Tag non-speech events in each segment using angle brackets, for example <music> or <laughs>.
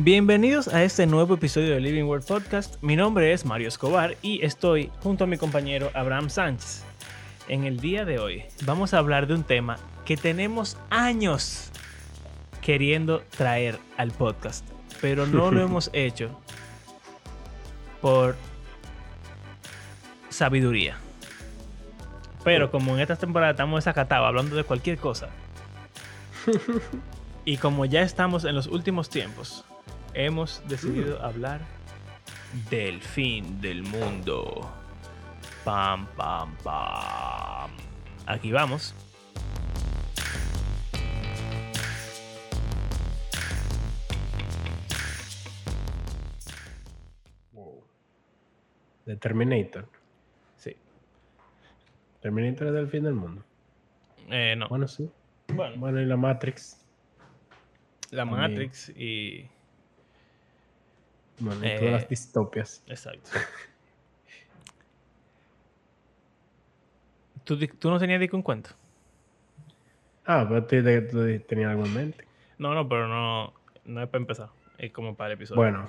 Bienvenidos a este nuevo episodio de Living World Podcast. Mi nombre es Mario Escobar y estoy junto a mi compañero Abraham Sánchez. En el día de hoy vamos a hablar de un tema que tenemos años queriendo traer al podcast, pero no lo <laughs> hemos hecho por sabiduría. Pero como en esta temporada estamos desacatados hablando de cualquier cosa, <laughs> y como ya estamos en los últimos tiempos, hemos decidido hablar del fin del mundo. Pam, pam, pam. Aquí vamos. De Terminator. Sí. Terminator es del fin del mundo. Eh, no. Bueno, sí. Bueno, Bueno, y la Matrix. la también. Matrix y. Bueno, Eh. todas las distopias. Exacto. ¿Tú, tú no tenías disco en cuenta? Ah, pero tú, te- tú tenías algo en mente. No, no, pero no, no es para empezar. Es como para el episodio. Bueno,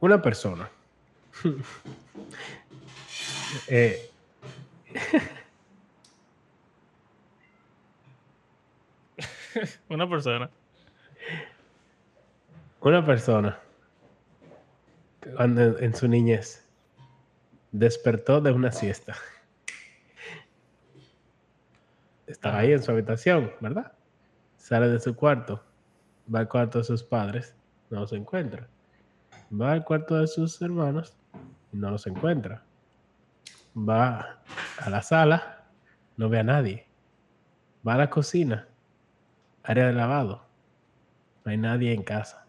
una persona. <laughs> eh, Una persona. una persona en su niñez despertó de una siesta. Estaba ahí en su habitación, ¿verdad? Sale de su cuarto, va al cuarto de sus padres, no los encuentra. Va al cuarto de sus hermanos no los encuentra. Va a la sala, no ve a nadie. Va a la cocina, área de lavado, no hay nadie en casa.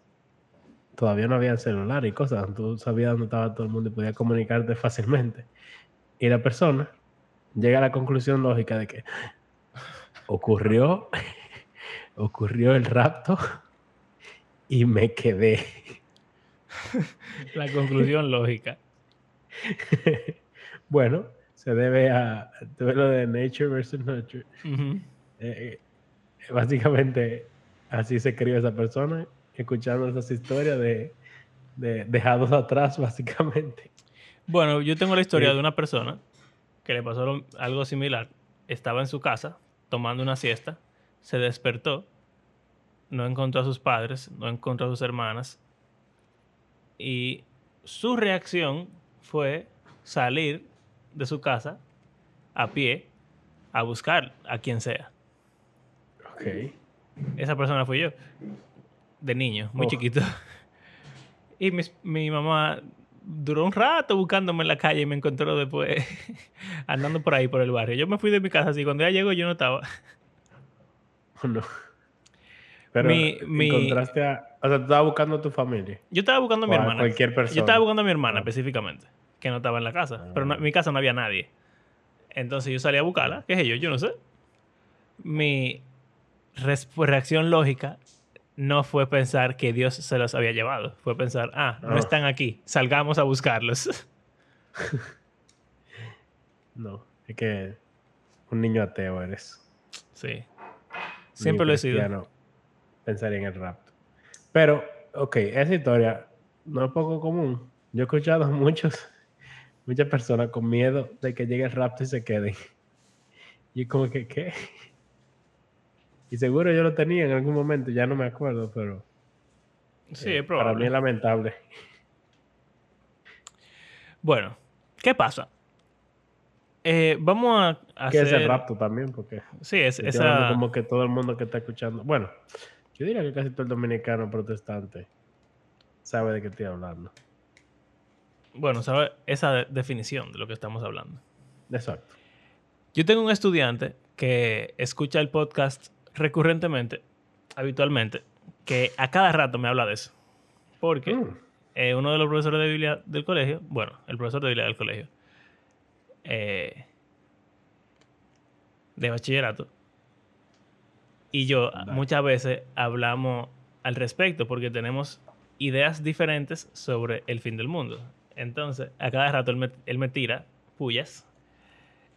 Todavía no había celular y cosas, tú sabías dónde estaba todo el mundo y podías comunicarte fácilmente. Y la persona llega a la conclusión lógica de que ocurrió, <laughs> ocurrió el rapto y me quedé. La conclusión lógica. <laughs> bueno, se debe a tú ves lo de nature versus nurture. Eh, eh, básicamente así se crió esa persona, escuchando esas historias de, de dejados atrás, <laughs> básicamente. Bueno, yo tengo la historia Sí. de una persona que le pasó lo- algo similar. Estaba en su casa tomando una siesta, se despertó, no encontró a sus padres, no encontró a sus hermanas y su reacción fue salir de su casa a pie a buscar a quien sea. Ok. Esa persona fui yo, de niño, muy Oh. chiquito. Y mis- mi mamá duró un rato buscándome en la calle y me encontró después <laughs> andando por ahí, por el barrio. Yo me fui de mi casa así, cuando ella llegó yo no estaba. <laughs> No. Pero Mi- mi- encontraste a... O sea, tú estabas buscando a tu familia. Yo estaba buscando a mi O a hermana. cualquier persona. Yo estaba buscando a mi hermana Ah. específicamente, que no estaba en la casa. Pero no- Ah. en mi casa no había nadie. Entonces yo salí a buscarla, qué sé yo, yo no sé. Mi reacción lógica no fue pensar que Dios se los había llevado. Fue pensar, ah, no Ah. están aquí, salgamos a buscarlos. <laughs> No. Es que un niño ateo eres. sí. Ni Siempre lo he sido. Pensaría en el rapto. Pero, ok, esa historia no es poco común. Yo he escuchado a muchos, muchas personas con miedo de que llegue el rapto y se queden. <laughs> Y como que, ¿qué? Y seguro yo lo tenía en algún momento, ya no me acuerdo, pero Sí, eh, es para mí probable. es lamentable. Bueno, ¿qué pasa? Eh, vamos a Que hacer... es el rapto también, porque Sí, es, esa... como que todo el mundo que está escuchando, bueno, yo diría que casi todo el dominicano protestante sabe de qué estoy hablando. Bueno, ¿sabe? esa de- definición de lo que estamos hablando. Exacto. Yo tengo un estudiante que escucha el podcast recurrentemente, habitualmente, que a cada rato me habla de eso. Porque Mm. eh, uno de los profesores de Biblia del colegio, bueno, el profesor de Biblia del colegio, eh, de bachillerato, y yo muchas veces hablamos al respecto porque tenemos ideas diferentes sobre el fin del mundo. Entonces, a cada rato él me, él me tira pullas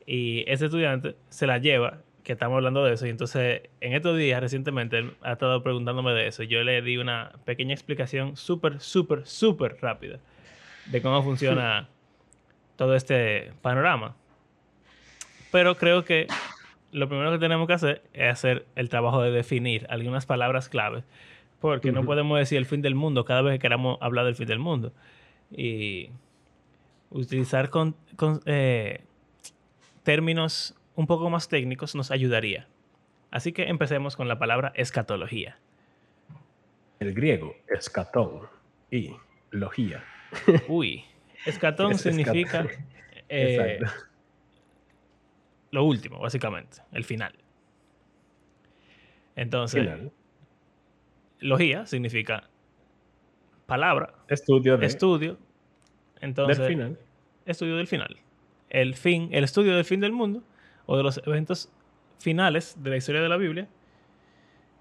y ese estudiante se la lleva que estamos hablando de eso. Y entonces, en estos días, recientemente, él ha estado preguntándome de eso. Yo le di una pequeña explicación súper, súper, súper rápida de cómo funciona <laughs> todo este panorama. Pero creo que lo primero que tenemos que hacer es hacer el trabajo de definir algunas palabras claves. Porque no podemos decir el fin del mundo cada vez que queramos hablar del fin del mundo. Y utilizar con, eh, términos un poco más técnicos nos ayudaría. Así que empecemos con la palabra escatología. El griego, escatón y logía. <laughs> Uy, escatón significa eh, lo último, básicamente, el final. Entonces, logía significa palabra, estudio, de, estudio. Entonces, del final. Estudio del final. El fin, el estudio del fin del mundo o de los eventos finales de la historia de la Biblia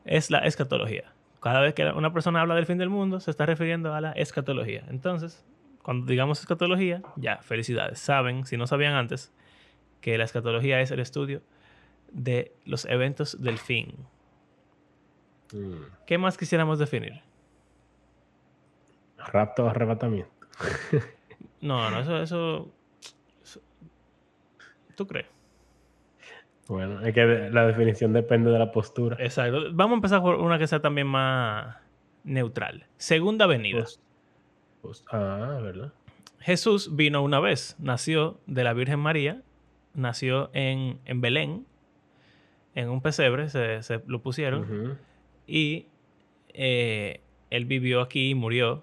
es la escatología. Cada vez que una persona habla del fin del mundo, se está refiriendo a la escatología. Entonces, cuando digamos escatología, ya, felicidades. Saben, si no sabían antes, que la escatología es el estudio de los eventos del fin. Mm. ¿Qué más quisiéramos definir? Rapto o arrebatamiento. <laughs> no, no, eso, eso, eso, ¿Tú crees? Bueno, es que la definición depende de la postura. Exacto. Vamos a empezar por una que sea también más neutral. Segunda venida. ah, ¿verdad? Jesús vino una vez, nació de la Virgen María, nació en, Belén, en un pesebre, se, lo pusieron, y eh, él vivió aquí, murió,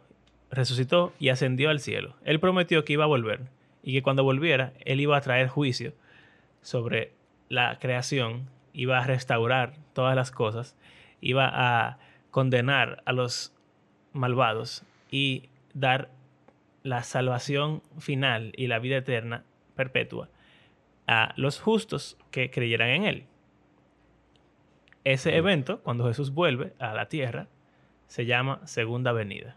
resucitó y ascendió al cielo. Él prometió que iba a volver y que cuando volviera, él iba a traer juicio sobre la creación, iba a restaurar todas las cosas, iba a condenar a los malvados y dar la salvación final y la vida eterna perpetua a los justos que creyeran en él. Ese evento, cuando Jesús vuelve a la tierra, se llama Segunda Venida.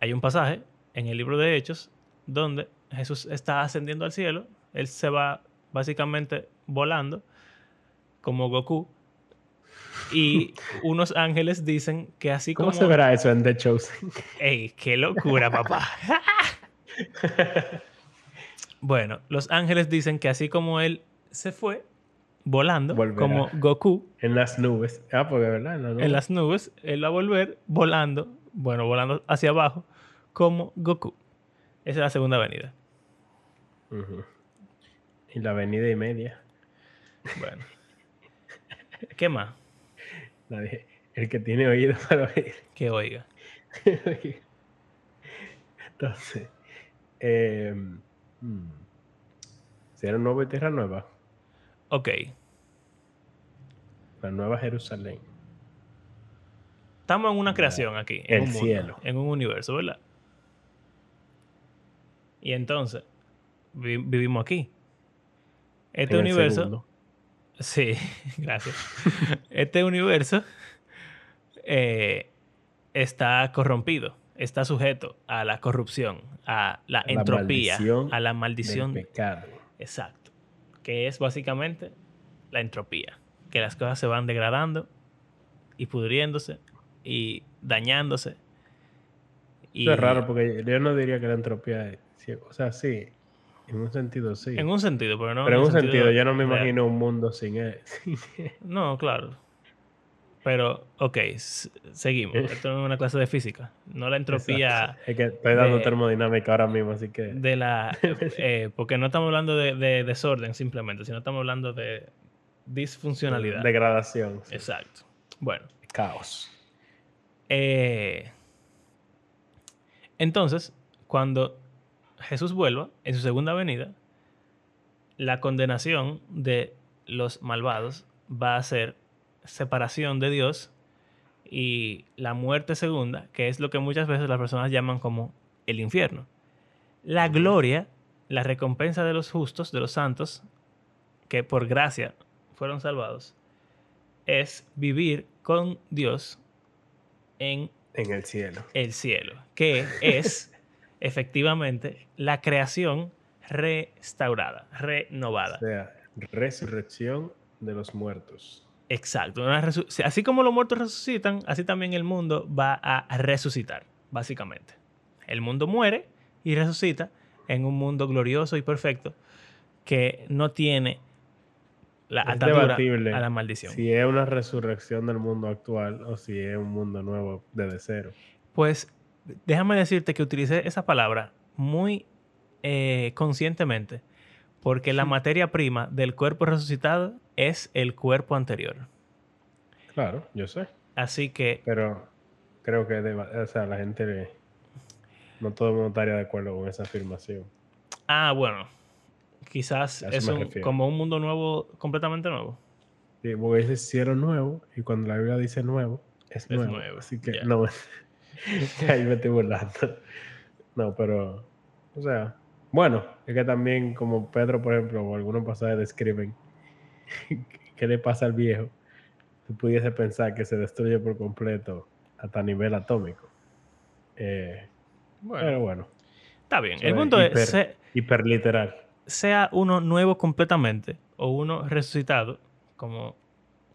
Hay un pasaje en el libro de Hechos donde Jesús está ascendiendo al cielo, él se va básicamente volando, como Goku. Y <laughs> unos ángeles dicen que así como. ¿Cómo se verá eso en The Chosen? ¡Ey, qué locura, <laughs> papá! bueno, los ángeles dicen que así como él se fue volando, como Goku. En las nubes. Ah, porque verdad, en, en, las nubes, él va a volver volando, bueno, volando hacia abajo, como Goku. Esa es la segunda avenida. Y la avenida y media. Bueno. ¿Qué más? el que tiene oído para oír. Que oiga. Entonces, eh, hmm, ¿será un nuevo tierra nueva? Ok. La nueva Jerusalén. Estamos en una creación aquí. En el cielo. en un universo, ¿verdad? Y entonces, vivimos aquí. Este universo. Sí, <laughs> gracias. este universo eh, está corrompido, está sujeto a la corrupción, a la, entropía, a la maldición. Del pecado. Exacto. Que es básicamente la entropía. Que las cosas se van degradando y pudriéndose y dañándose. Y... Eso es raro porque yo no diría que la entropía es. O sea, sí, en un sentido, sí. En un sentido, pero no. Pero en un sentido, yo no me imagino un mundo sin él. <laughs> no, claro. Pero, ok, seguimos. Eh. Esto es una clase de física. No la entropía. Es que estoy dando termodinámica ahora mismo, así que. De la. <laughs> Eh, porque no estamos hablando de, desorden simplemente, sino estamos hablando de disfuncionalidad. Degradación. Exacto. Bueno. Caos. Eh, entonces, cuando Jesús vuelva en su segunda venida, la condenación de los malvados va a ser separación de Dios y la muerte segunda, que es lo que muchas veces las personas llaman como el infierno. La gloria, la recompensa de los justos, de los santos, que por gracia fueron salvados, es vivir con Dios en, en el cielo. El cielo, que es efectivamente la creación restaurada, renovada. O sea, Resurrección de los muertos. Exacto. Así como los muertos resucitan, así también el mundo va a resucitar, básicamente. El mundo muere y resucita en un mundo glorioso y perfecto que no tiene la atadura a la maldición. Si es una resurrección del mundo actual o si es un mundo nuevo desde cero. Pues déjame decirte que utilicé esa palabra muy eh, conscientemente porque la materia prima del cuerpo resucitado es el cuerpo anterior. Claro, yo sé. Así que... Pero creo que o sea, la gente... No todo el mundo estaría de acuerdo con esa afirmación. Ah, bueno. Quizás es como un mundo nuevo, completamente nuevo. Sí, porque es cielo nuevo y cuando la Biblia dice nuevo, es, nuevo. Así que no, <laughs> ahí me estoy burlando. No, pero, o sea, bueno, es que también como Pedro, por ejemplo, o algunos pasajes describen <laughs> qué le pasa al viejo, tú pudiese pensar que se destruye por completo hasta nivel atómico. Eh, bueno, pero bueno. Está bien. El punto es... hiperliteral. Sea uno nuevo completamente o uno resucitado, como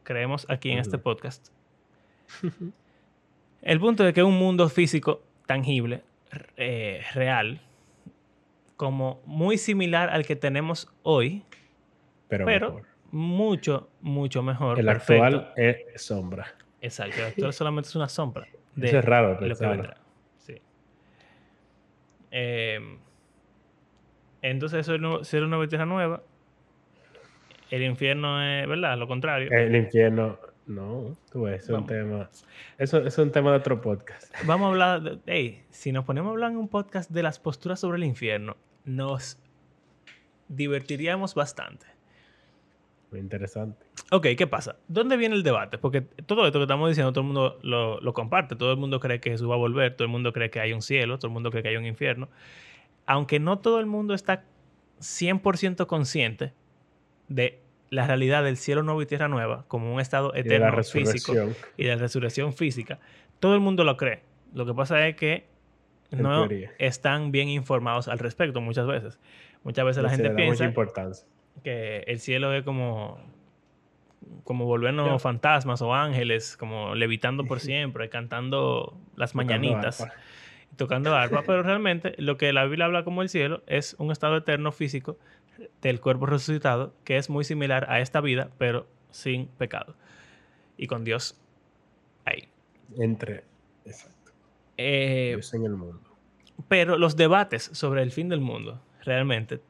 creemos aquí en este podcast. <laughs> El punto es que un mundo físico tangible, eh, real, como muy similar al que tenemos hoy, pero, mucho, mucho mejor. El actual es sombra. Exacto, el actual solamente es una sombra. <laughs> De Eso es raro, lo que vendrá. Sí. Em, entonces, eso es ser una tierra nueva. El infierno es, ¿verdad? Lo contrario. El infierno, no, tú es un tema. Eso, es un tema de otro podcast. <laughs> Vamos a hablar. De, hey, si nos ponemos a hablar en un podcast de las posturas sobre el infierno, nos divertiríamos bastante. Muy interesante. Ok, ¿qué pasa? ¿Dónde viene el debate? Porque todo esto que estamos diciendo, todo el mundo lo, lo, comparte. Todo el mundo cree que Jesús va a volver, todo el mundo cree que hay un cielo, todo el mundo cree que hay un infierno. Aunque no todo el mundo está 100% consciente de la realidad del cielo nuevo y tierra nueva como un estado eterno físico y de la resurrección física, todo el mundo lo cree. Lo que pasa es que no están bien informados al respecto muchas veces. Muchas veces la gente piensa que el cielo es como como volvernos fantasmas o ángeles, como levitando por <laughs> siempre, cantando las mañanitas, tocando arpa, pero realmente lo que la Biblia habla como el cielo es un estado eterno físico del cuerpo resucitado que es muy similar a esta vida, pero sin pecado. Y con Dios ahí. Entre, exacto. Eh, Dios en el mundo. Pero los debates sobre el fin del mundo, realmente,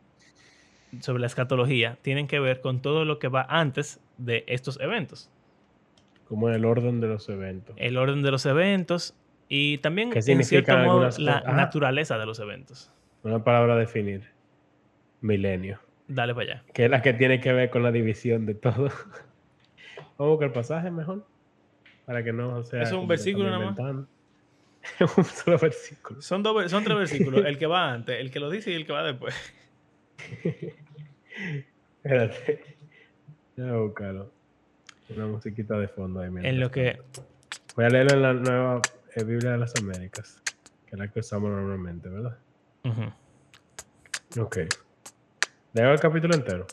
sobre la escatología, tienen que ver con todo lo que va antes de estos eventos. Como el orden de los eventos. El orden de los eventos y también, en cierto modo, la naturaleza de los eventos. Una palabra a definir milenio. Dale para allá. Que es la que tiene que ver con la división de todo. <laughs> Vamos que el pasaje mejor. Para que no sea. Es un versículo nada más. <laughs> un solo versículo. Son, dos, son tres versículos. El que va <laughs> antes, el que lo dice y el que va después. Espérate. Voy a buscarlo. Una musiquita de fondo ahí. En lo que. Voy a leerlo en la nueva eh, Biblia de las Américas. Que es la que usamos normalmente, ¿verdad? Ok. ¿Leo el capítulo entero?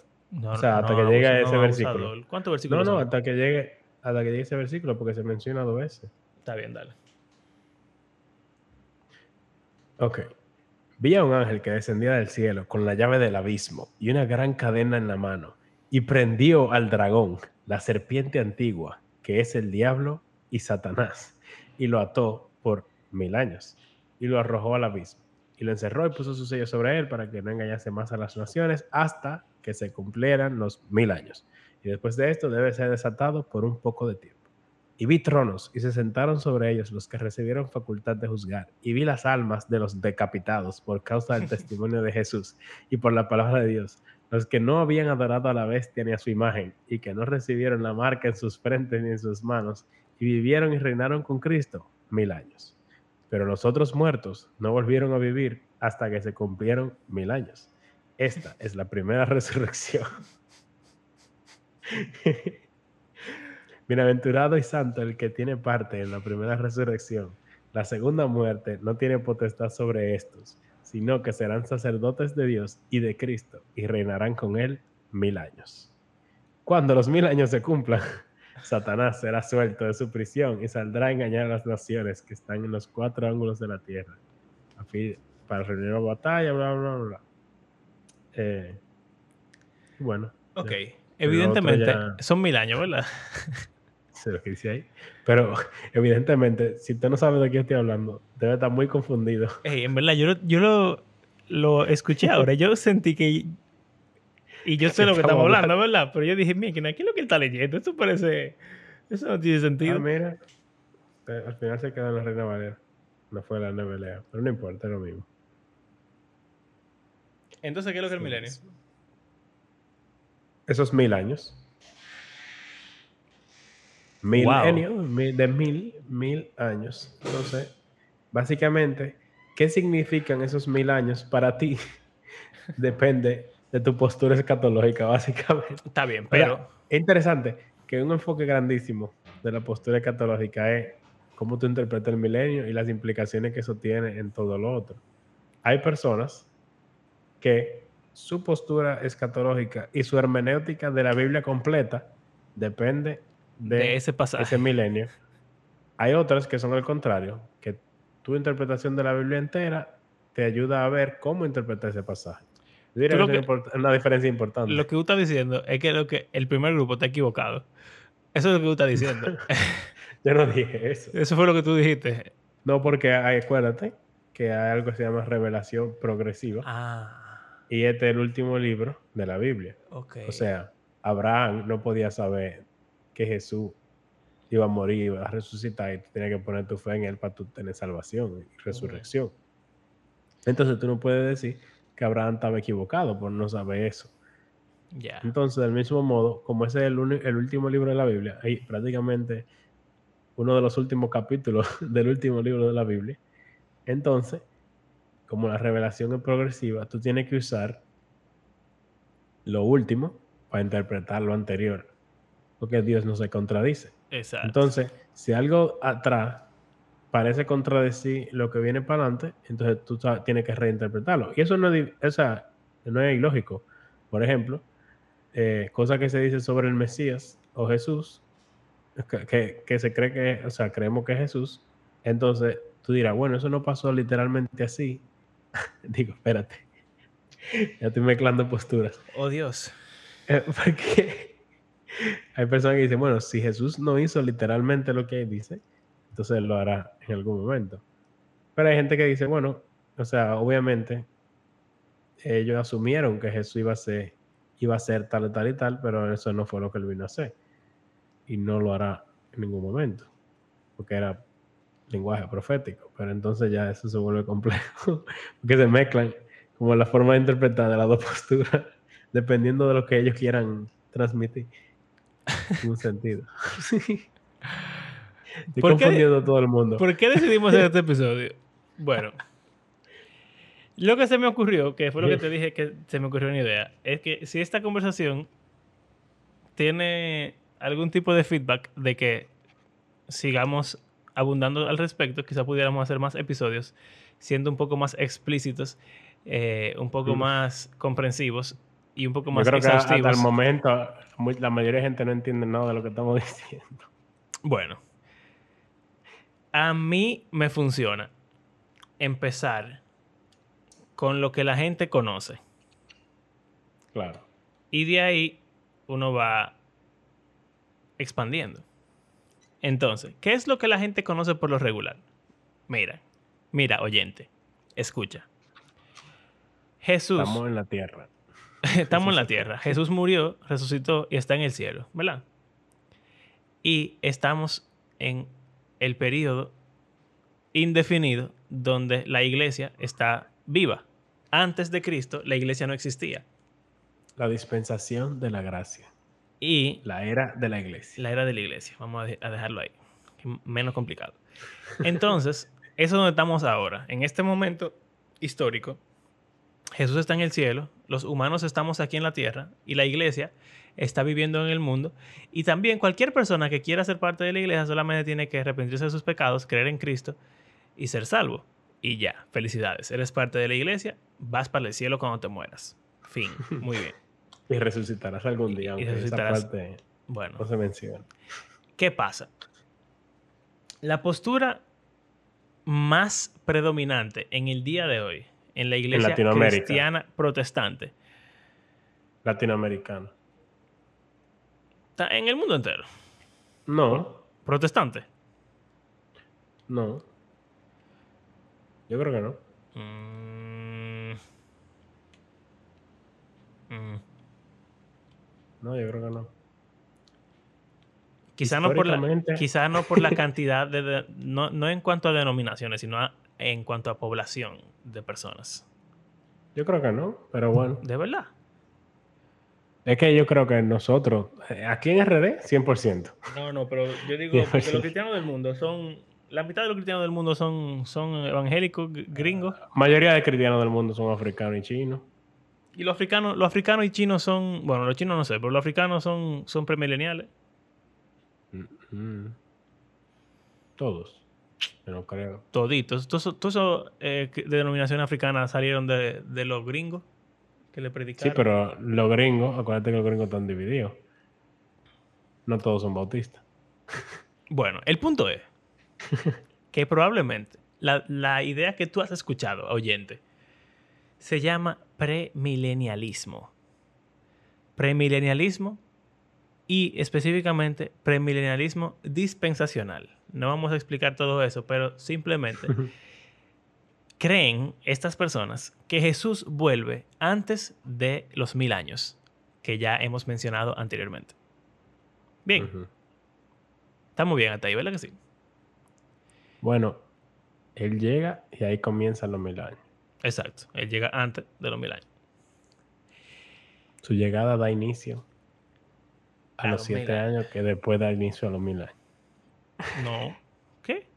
o sea, hasta que llegue a ese versículo. ¿Cuántos versículos? No, no, hasta que llegue, hasta que llegue ese versículo, porque se menciona dos veces. Está bien, dale. Ok. Vi a un ángel que descendía del cielo con la llave del abismo y una gran cadena en la mano, y prendió al dragón, la serpiente antigua, que es el diablo y Satanás, y lo ató por mil años, y lo arrojó al abismo y lo encerró y puso su sello sobre él para que no engañase más a las naciones hasta que se cumplieran los mil años. Y después de esto debe ser desatado por un poco de tiempo. Y vi tronos y se sentaron sobre ellos los que recibieron facultad de juzgar. Y vi las almas de los decapitados por causa del <laughs> testimonio de Jesús y por la palabra de Dios. Los que no habían adorado a la bestia ni a su imagen y que no recibieron la marca en sus frentes ni en sus manos y vivieron y reinaron con Cristo mil años pero los otros muertos no volvieron a vivir hasta que se cumplieron mil años. Esta <laughs> es la primera <laughs> resurrección. <laughs> Bienaventurado y santo el que tiene parte en la primera resurrección. La segunda muerte no tiene potestad sobre estos, sino que serán sacerdotes de Dios y de Cristo y reinarán con él mil años. Cuando los mil años se cumplan, Satanás será suelto de su prisión y saldrá a engañar a las naciones que están en los cuatro ángulos de la tierra, a fin, para reunir una batalla, bla, bla, bla. Eh, bueno. Ok. ya. Evidentemente, ya- son mil años, ¿verdad? <laughs> Sé lo que dice ahí. Pero evidentemente, si usted no sabe de qué estoy hablando, debe estar muy confundido. Ey, en verdad, yo, lo- yo lo, lo escuché ahora. Yo sentí que. Y yo <laughs> sé lo que estamos hablando, ¿verdad? Pero yo dije, mira, ¿qué es lo que él está leyendo? Esto parece. Eso no tiene sentido. Ah, mira. Eh, Al final se quedó en la Reina Valera. No fue la Nebelea. Pero no importa, es lo mismo. Entonces, ¿qué es lo que es el milenio? Esos mil años. Milenio, mil- de mil, mil años. Entonces, básicamente, ¿qué significan esos mil años para ti? <laughs> Depende de tu postura escatológica, <laughs> básicamente. Está bien, Pero es interesante que un enfoque grandísimo de la postura escatológica es cómo tú interpretas el milenio y las implicaciones que eso tiene en todo lo otro. Hay personas que su postura escatológica y su hermenéutica de la Biblia completa depende de, De ese pasaje. ese milenio. Hay otras que son al contrario, que tu interpretación de la Biblia entera te ayuda a ver cómo interpretar ese pasaje. Yo diría que es una diferencia importante. Lo que tú estás diciendo es que, lo que el primer grupo está equivocado. Eso es lo que tú estás diciendo. <laughs> Yo no dije eso. Eso fue lo que tú dijiste. No, porque hay, acuérdate que hay algo que se llama revelación progresiva. Ah, Y este es el último libro de la Biblia. ok. O sea, Abraham no podía saber que Jesús iba a morir, iba a resucitar y tú tenías que poner tu fe en él para tú tener salvación y resurrección. Entonces tú no puedes decir que Abraham estaba equivocado por no saber eso. ya. Entonces, del mismo modo, como ese es el, último libro de la Biblia, hay prácticamente uno de los últimos capítulos <laughs> del último libro de la Biblia. Entonces, como la revelación es progresiva, tú tienes que usar lo último para interpretar lo anterior, porque Dios no se contradice. Exacto. Entonces, si algo atrás parece contradecir lo que viene para adelante, entonces tú tienes que reinterpretarlo. Y eso no es, sea, no es ilógico. Por ejemplo, eh, cosas que se dice sobre el Mesías o Jesús, que, que- que se cree que, o sea, creemos que es Jesús, entonces tú dirás, bueno, eso no pasó literalmente así. <laughs> Digo, espérate, <laughs> ya estoy mezclando posturas. oh Dios. Eh, Porque <laughs> hay personas que dicen, bueno, si Jesús no hizo literalmente lo que dice, entonces lo hará en algún momento. Pero hay gente que dice, bueno, o sea, obviamente ellos asumieron que Jesús iba a ser, iba a ser tal tal y tal, pero eso no fue lo que él vino a hacer. Y no lo hará en ningún momento, porque era lenguaje profético. Pero entonces ya eso se vuelve complejo, <laughs> porque se mezclan como la forma de interpretar de las dos posturas, <laughs> dependiendo de lo que ellos quieran transmitir. En un sentido. <laughs> Estoy ¿Por qué- confundiendo a todo el mundo. ¿Por qué decidimos hacer este <laughs> episodio? Bueno, lo que se me ocurrió, que fue lo que te dije que se me ocurrió una idea, es que si esta conversación tiene algún tipo de feedback de que sigamos abundando al respecto, quizá pudiéramos hacer más episodios siendo un poco más explícitos, eh, un poco más comprensivos y un poco Yo más creo que hasta el momento la mayoría de gente no entiende nada de lo que estamos <laughs> diciendo. Bueno, a mí me funciona empezar con lo que la gente conoce. Claro. Y de ahí uno va expandiendo. Entonces, ¿qué es lo que la gente conoce por lo regular? Mira, mira, oyente, escucha. Jesús, Estamos en la tierra. <laughs> estamos en la <laughs> tierra. Jesús murió, resucitó y está en el cielo, ¿verdad? Y estamos en el periodo indefinido donde la iglesia está viva. Antes de Cristo, la iglesia no existía. La dispensación de la gracia. Y La era de la iglesia. la era de la iglesia. Vamos a, de- a dejarlo ahí. Menos complicado. Entonces, <laughs> eso es donde estamos ahora. En este momento histórico, Jesús está en el cielo, los humanos estamos aquí en la tierra y la iglesia está viviendo en el mundo. Y también cualquier persona que quiera ser parte de la iglesia solamente tiene que arrepentirse de sus pecados, creer en Cristo y ser salvo. Y ya, felicidades. Eres parte de la iglesia, vas para el cielo cuando te mueras. Fin. <laughs> Muy bien. Y resucitarás algún día, Y esa resucitarás. parte Bueno, no se menciona. ¿qué pasa? La postura más predominante en el día de hoy en la iglesia cristiana protestante Latinoamericano. Está en el mundo entero. No, Protestante. no. Yo creo que no. Mm. Mm. No, yo creo que no. Quizá no, por la, quizá no por la <laughs> cantidad de, de- no, no en cuanto a denominaciones, sino a- en cuanto a población de personas. Yo creo que no, pero bueno. De verdad. Es que yo creo que nosotros, eh, aquí en RD, 100%. No, no, pero yo digo Bien, porque sí. los cristianos del mundo son. La mitad de los cristianos del mundo son, son evangélicos, gringos. mayoría de cristianos del mundo son africanos y chinos. Y los africanos, los africanos y chinos son. Bueno, los chinos no sé, pero los africanos son, son premileniales. Mm. Todos. Yo no creo. Toditos. Todos esos- todos esos, eh, que- de denominación africana salieron de, de los gringos que le Sí, pero los gringos, acuérdate que los gringos están divididos. No todos son bautistas. <laughs> Bueno, el punto es <laughs> que probablemente la, la idea que tú has escuchado, oyente, se llama premilenialismo. Premilenialismo y específicamente premilenialismo dispensacional. No vamos a explicar todo eso, pero simplemente <laughs> creen estas personas que Jesús vuelve antes de los mil años que ya hemos mencionado anteriormente. Bien, Ujú. estamos bien hasta ahí, ¿verdad que sí? Bueno, él llega y ahí comienzan los mil años. Exacto. Él llega antes de los mil años. Su llegada da inicio a, A los los siete mil años, que después da inicio a los mil años. No. ¿Qué?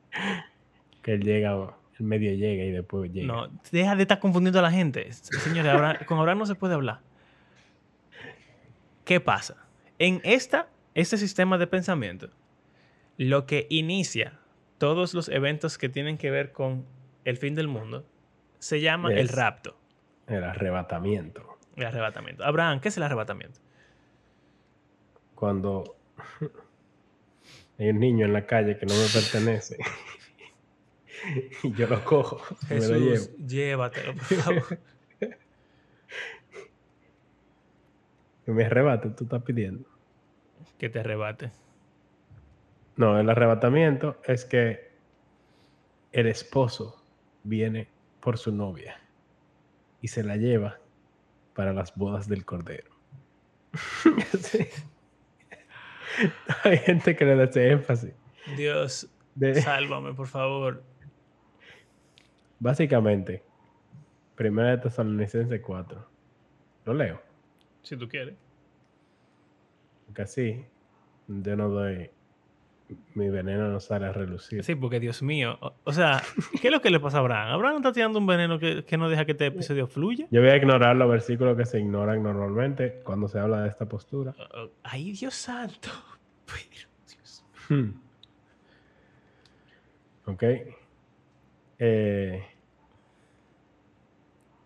Que él llega, el medio llega y después llega. No. Deja de estar confundiendo a la gente. Señores, Abraham- <laughs> con Abraham no se puede hablar. ¿Qué pasa? En esta, este sistema de pensamiento, lo que inicia todos los eventos que tienen que ver con el fin del mundo se llama el rapto, El arrebatamiento. el arrebatamiento. Abraham, ¿qué es el arrebatamiento? Cuando <laughs> hay un niño en la calle que no me pertenece <laughs> <laughs> y yo lo cojo, <laughs> me lo llevo. Jesús, llévatelo, por favor. Que <laughs> me arrebate, tú estás pidiendo. que te arrebate. No, el arrebatamiento es que el esposo viene por su novia y se la lleva para las bodas del cordero. Sí. Hay gente que le da ese énfasis. Dios, De- sálvame, por favor. Básicamente, Primera de Tesalonicenses 4. Lo leo. Si tú quieres. Porque así yo no doy. Mi veneno no sale a relucir. Sí, porque Dios mío. O, o sea, ¿qué es lo que le pasa a Abraham? Abraham no está tirando un veneno que, que no deja que este episodio fluya. Yo voy a ignorar los versículos que se ignoran normalmente cuando se habla de esta postura. Uh, uh, Ay, Dios santo. <laughs> Pero, Dios. Hmm. Ok. Eh,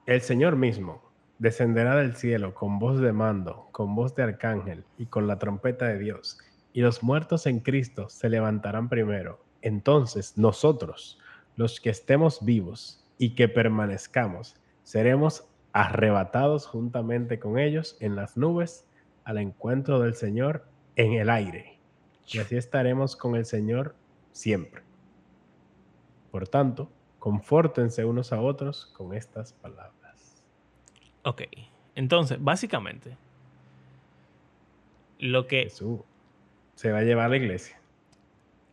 el Señor mismo descenderá del cielo con voz de mando, con voz de arcángel y con la trompeta de Dios. Y los muertos en Cristo se levantarán primero. Entonces nosotros, los que estemos vivos y que permanezcamos, seremos arrebatados juntamente con ellos en las nubes al encuentro del Señor en el aire. Y así estaremos con el Señor siempre. Por tanto, confórtense unos a otros con estas palabras. Ok. Entonces, básicamente, lo que, Jesús se va a llevar a la iglesia.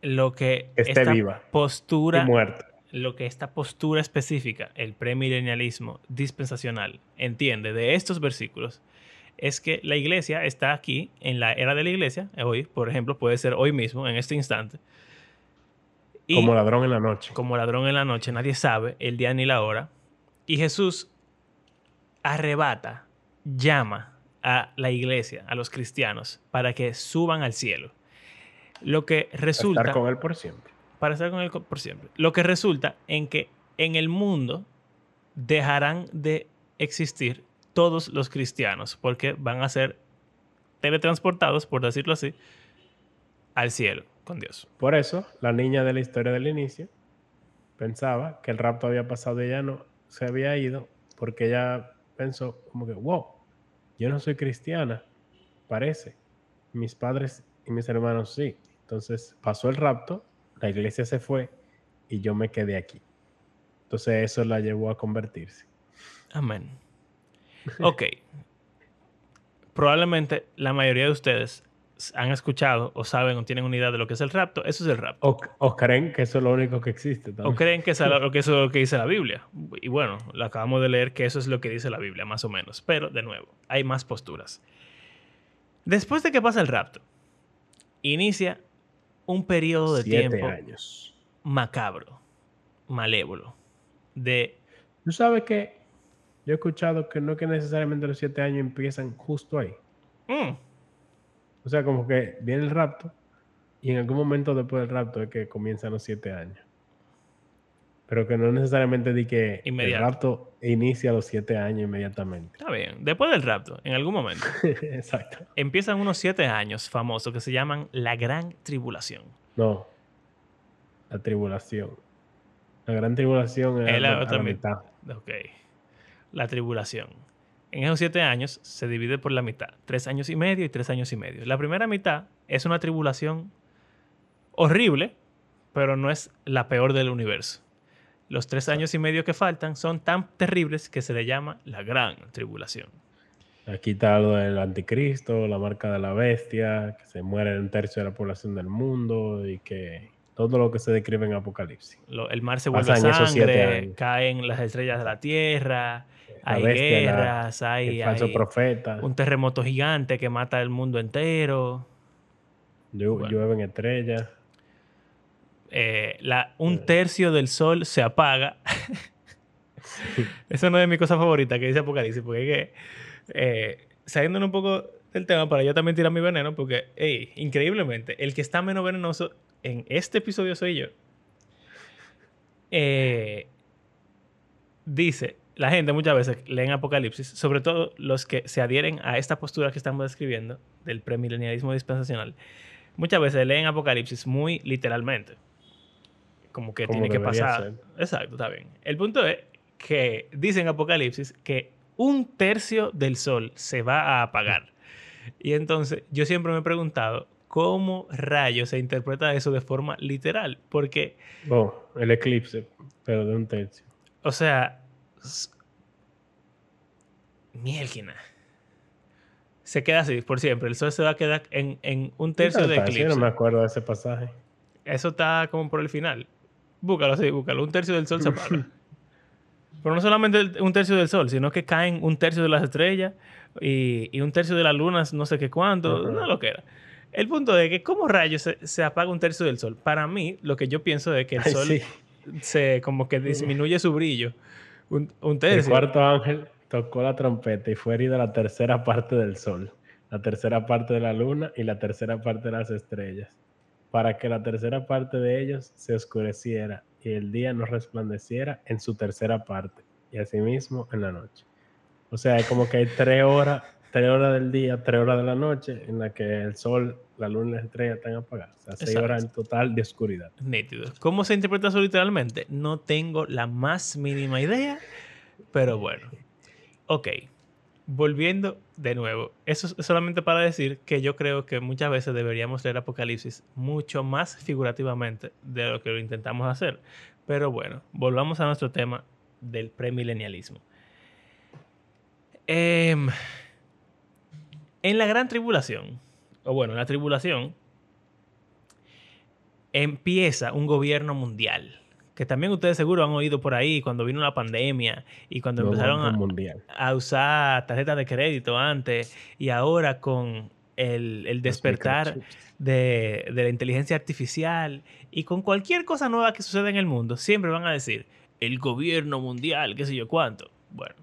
lo que Esté esta viva postura muerta. lo que esta postura específica, el premilenialismo dispensacional, entiende de estos versículos es que la iglesia está aquí en la era de la iglesia, hoy, por ejemplo, puede ser hoy mismo, en este instante. Y Como ladrón en la noche. como ladrón en la noche, nadie sabe el día ni la hora. Y Jesús arrebata, llama a la iglesia, a los cristianos, para que suban al cielo. Lo que resulta Estar con él por siempre. para estar con él por siempre. Lo que resulta en que en el mundo dejarán de existir todos los cristianos, porque van a ser teletransportados, por decirlo así, al cielo con Dios. Por eso, la niña de la historia del inicio pensaba que el rapto había pasado y ella no se había ido porque ella pensó como que, wow, yo no soy cristiana, parece. Mis padres y mis hermanos sí. Entonces pasó el rapto, la iglesia se fue y yo me quedé aquí. Entonces eso la llevó a convertirse. Amén. Ok. Probablemente la mayoría de ustedes han escuchado o saben o tienen una idea de lo que es el rapto. Eso es el rapto. O, creen que eso es lo único que existe. O creen <laughs> que, eso es lo que dice la Biblia. Y bueno, lo acabamos de leer que eso es lo que dice la Biblia, más o menos. Pero, de nuevo, hay más posturas. Después de que pasa el rapto, inicia un periodo de tiempo años. macabro, malévolo, de... ¿Tú sabes que yo he escuchado que no que necesariamente los siete años empiezan justo ahí? Mm. O sea, como que viene el rapto y en algún momento después del rapto es que comienzan los siete años. Pero que no necesariamente di que el rapto inicia a los siete años inmediatamente. Está bien. Después del rapto, en algún momento. <laughs> Exacto. Empiezan unos siete años famosos que se llaman la Gran Tribulación. No. La tribulación. La Gran Tribulación es, la, otra mitad. Ok. La tribulación. En esos siete años se divide por la mitad. Tres años y medio y tres años y medio. La primera mitad es una tribulación horrible, pero no es la peor del universo. Los tres años y medio que faltan son tan terribles que se le llama la gran tribulación. Aquí está lo del anticristo, la marca de la bestia, que se muere un tercio de la población del mundo y que todo lo que se describe en Apocalipsis. el mar se vuelve sangre, caen las estrellas de la tierra, hay guerras, hay, profeta. un terremoto gigante que mata el mundo entero. Llueven estrellas. Eh, la, un eh. tercio del sol se apaga. <laughs> Eso no es mi cosa favorita que dice Apocalipsis, porque es que, eh, saliendo un poco del tema, para yo también tirar mi veneno, porque, hey, increíblemente, el que está menos venenoso en este episodio soy yo. dice, la gente muchas veces leen Apocalipsis, sobre todo los que se adhieren a esta postura que estamos describiendo del premilenialismo dispensacional, muchas veces leen Apocalipsis muy literalmente como que tiene que pasar. Exacto, está bien. El punto es que dicen Apocalipsis que un tercio del sol se va a apagar. Y entonces yo siempre me he preguntado cómo rayos se interpreta eso de forma literal, porque... Oh, el eclipse, pero de un tercio. O sea... Mielgina. Se queda así por siempre. El sol se va a quedar en, un tercio de eclipse. Yo no me acuerdo de ese pasaje. Eso está como por el final. Búscalo así, búscalo. Un tercio del sol se apaga. <laughs> Pero no solamente un tercio del sol, sino que caen un tercio de las estrellas y, un tercio de las lunas, no sé qué cuánto, no lo que era. El punto es que, ¿cómo rayos se, apaga un tercio del sol? Para mí, lo que yo pienso es que el sol se como que disminuye su brillo. Un, tercio. El cuarto ángel tocó la trompeta y fue herida la tercera parte del sol, la tercera parte de la luna y la tercera parte de las estrellas para que la tercera parte de ellos se oscureciera y el día no resplandeciera en su tercera parte, y asimismo en la noche. O sea, es como que hay tres horas, tres horas del día, tres horas de la noche, en la que el sol, la luna y las estrellas están apagadas. O sea, seis horas en total de oscuridad. Nítido. ¿Cómo se interpreta eso literalmente? No tengo la más mínima idea, pero bueno. Ok volviendo de nuevo, eso es solamente para decir que yo creo que muchas veces deberíamos leer Apocalipsis mucho más figurativamente de lo que lo intentamos hacer. Pero bueno, volvamos a nuestro tema del premilenialismo. Em, en la gran tribulación, o bueno, en la tribulación, empieza un gobierno mundial que también ustedes seguro han oído por ahí cuando vino la pandemia y cuando empezaron a, usar tarjetas de crédito antes y ahora con el, despertar de, la inteligencia artificial y con cualquier cosa nueva que suceda en el mundo, siempre van a decir el gobierno mundial, qué sé yo cuánto. Bueno,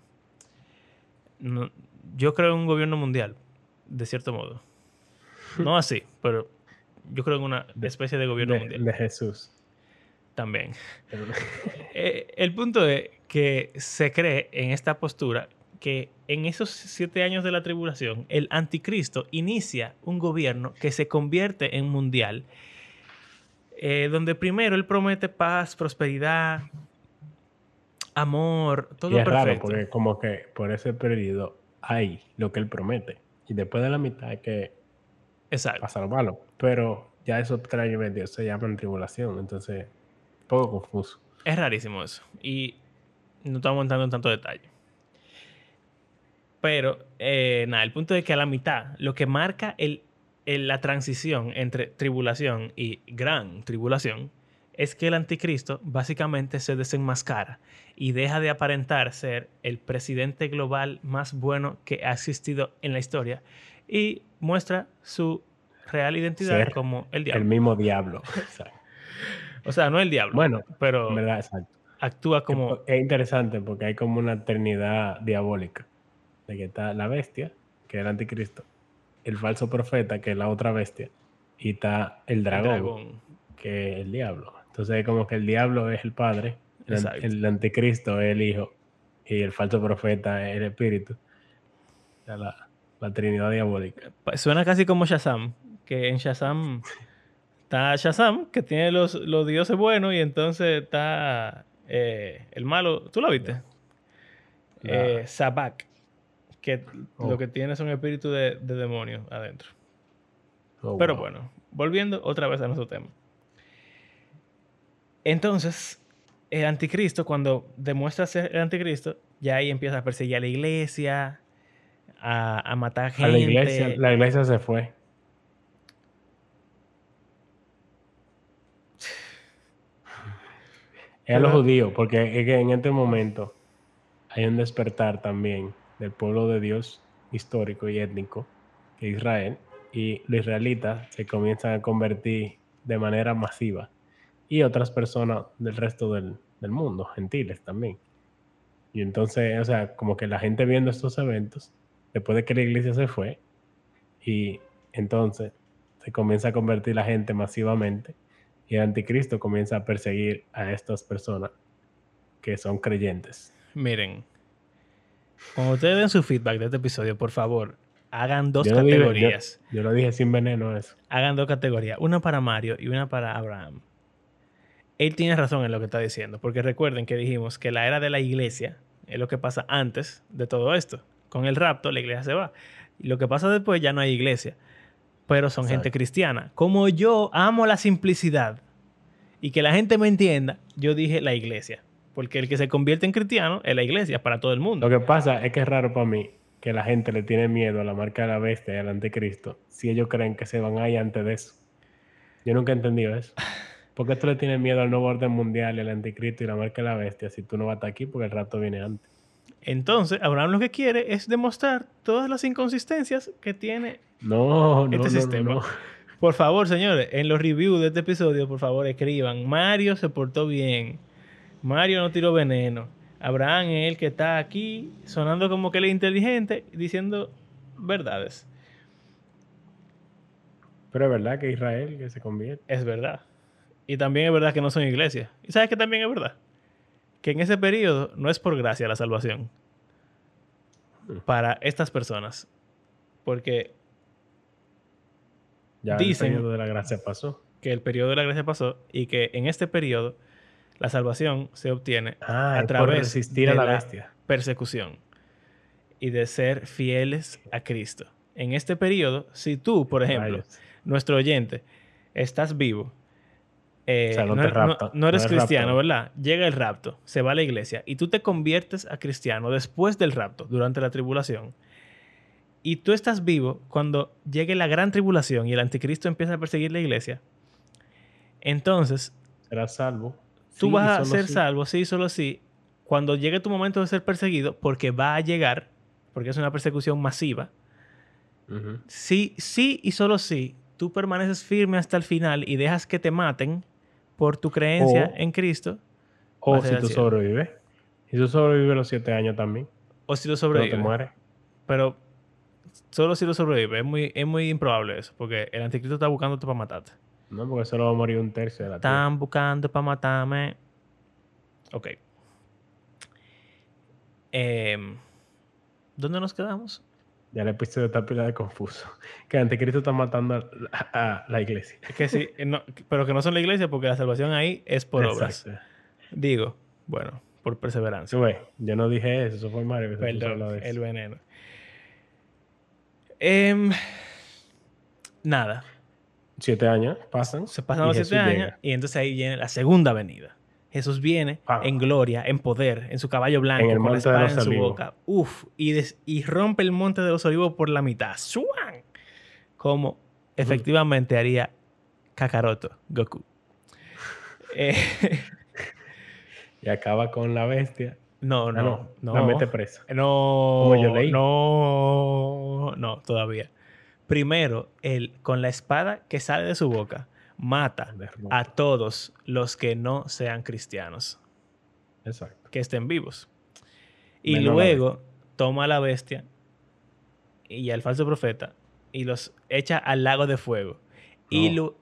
yo creo en un gobierno mundial, de cierto modo. <laughs> No así, pero yo creo en una especie de gobierno mundial. De Jesús también. <laughs> Eh, el punto es que se cree en esta postura que en esos siete años de la tribulación, el anticristo inicia un gobierno que se convierte en mundial, eh, donde primero él promete paz, prosperidad, amor, todo Y es perfecto. raro porque como que por ese periodo hay lo que él promete. Y después de la mitad es que Exacto. pasa lo malo. Pero ya esos tres años y medio se llaman tribulación. Entonces, un poco confuso. Es rarísimo eso. Y no estamos entrando en tanto detalle. Pero, eh, nada, el punto es que a la mitad, lo que marca el, el- la transición entre tribulación y gran tribulación es que el anticristo básicamente se desenmascara y deja de aparentar ser el presidente global más bueno que ha existido en la historia y muestra su real identidad Ser como el El diablo. mismo diablo. <laughs> O sea, no el diablo, Bueno, pero verdad, exacto. actúa como... Es interesante porque hay como una trinidad diabólica. De que está la bestia, que es el anticristo, el falso profeta, que es la otra bestia, y está el el dragón, dragón. que es el diablo. Entonces es como que el diablo es el padre, el, anticristo es el hijo, y el falso profeta es el espíritu. O sea, la, la trinidad diabólica. Suena casi como Shazam, que en Shazam está Shazam, que tiene los, los dioses buenos, y entonces está eh, el malo. ¿Tú lo viste? Eh, Sabak, que Oh. lo que tiene son espíritus de, de demonios adentro. Oh, Pero wow. bueno, volviendo otra vez a nuestro tema. Entonces, el anticristo, cuando demuestra ser el anticristo, ya ahí empieza a perseguir a la iglesia, a, a matar A gente. la iglesia, la iglesia se fue. Es a los judíos, porque es que en este momento hay un despertar también del pueblo de Dios histórico y étnico, que es Israel, y los israelitas se comienzan a convertir de manera masiva, y otras personas del resto del, del mundo, gentiles también. Y entonces, o sea, como que la gente viendo estos eventos, después de que la iglesia se fue, y entonces se comienza a convertir la gente masivamente y el anticristo comienza a perseguir a estas personas que son creyentes. Miren, cuando ustedes den su feedback de este episodio, por favor, hagan dos Yo dije- yo- categorías. Yo, lo dije sin veneno eso. Hagan dos categorías, una para Mario y una para Abraham. Él tiene razón en lo que está diciendo, porque recuerden que dijimos que la era de la iglesia es lo que pasa antes de todo esto. Con el rapto, la iglesia se va. Y lo que pasa después ya no hay iglesia, pero son gente cristiana. Como yo amo la simplicidad y que la gente me entienda, yo dije la iglesia. Porque el que se convierte en cristiano es la iglesia para todo el mundo. Lo que pasa es que es raro para mí que la gente le tiene miedo a la marca de la bestia y al anticristo si ellos creen que se van ahí antes de eso. Yo nunca he entendido eso. <laughs> ¿Por qué tú le tienes miedo al nuevo orden mundial al anticristo y la marca de la bestia si tú no vas aquí porque el rato viene antes? Entonces, Abraham lo que quiere es demostrar todas las inconsistencias que tiene No, este no, sistema. no. Por favor, señores, en los reviews de este episodio, por favor, escriban. Mario se portó bien. Mario no tiró veneno. Abraham es el que está aquí sonando como que él es inteligente, diciendo verdades. Pero es verdad que Israel que se convierte. Es verdad. Y también es verdad que no son iglesias. ¿Y sabes que también es verdad? Que en ese periodo no es por gracia la salvación. Para estas personas. Porque Ya Dicen- el periodo de la gracia pasó. que el periodo de la gracia pasó y que en este periodo la salvación se obtiene Ah, a través resistir a de la la bestia. persecución y de ser fieles a Cristo. En este periodo, si tú, por ejemplo, nuestro oyente, estás vivo, eh, O sea, no no, te no- raptan, no eres no eres cristiano. ¿verdad? Llega el rapto, se va a la iglesia y tú te conviertes a cristiano después del rapto, durante la tribulación. Y tú estás vivo cuando llegue la gran tribulación y el anticristo empieza a perseguir la iglesia. Entonces, Serás salvo. tú Sí, vas a ser sí. salvo, sí, solo sí, cuando llegue tu momento de ser perseguido, porque va a llegar, porque es una persecución masiva. Sí, sí y solo sí, tú permaneces firme hasta el final y dejas que te maten por tu creencia O- en Cristo, O si tú sobrevives. Si tú sobrevives los siete años también. o si No sobrevives. te mueres. Pero solo si lo sobrevives. Es muy, es muy improbable eso, porque el anticristo está buscándote para matarte. No, porque solo va a morir un tercio de la tierra. Están buscando para matarme. Ok. Em, ¿Dónde nos quedamos? Ya el episodio está pila de confuso. <laughs> Que Anticristo está matando a, a la iglesia. Que sí, eh, no, pero que no son la iglesia porque la salvación ahí es por obras. Digo, bueno, por perseverancia. Sube, yo no dije eso, eso fue Mario Perdón, de el eso. veneno. Em, nada, Siete años pasan. se pasan los Jesús siete años llega. y entonces ahí viene la segunda venida. Jesús viene en gloria, en poder, en su caballo blanco, En el con la de espada los en su olivos. boca. Uf, y, des- y rompe el monte de los olivos por la mitad. ¡Suan! Como efectivamente haría Kakaroto, Goku. <laughs> Eh, Y acaba con la bestia. no, Ah, no, no. La mete presa. No, Como yo leí. no, no, todavía. Primero, él con la espada que sale de su boca mata a todos los que no sean cristianos, Exacto. que estén vivos. Y Menos la luego toma a la bestia y al falso profeta y los echa al lago de fuego. Y lo,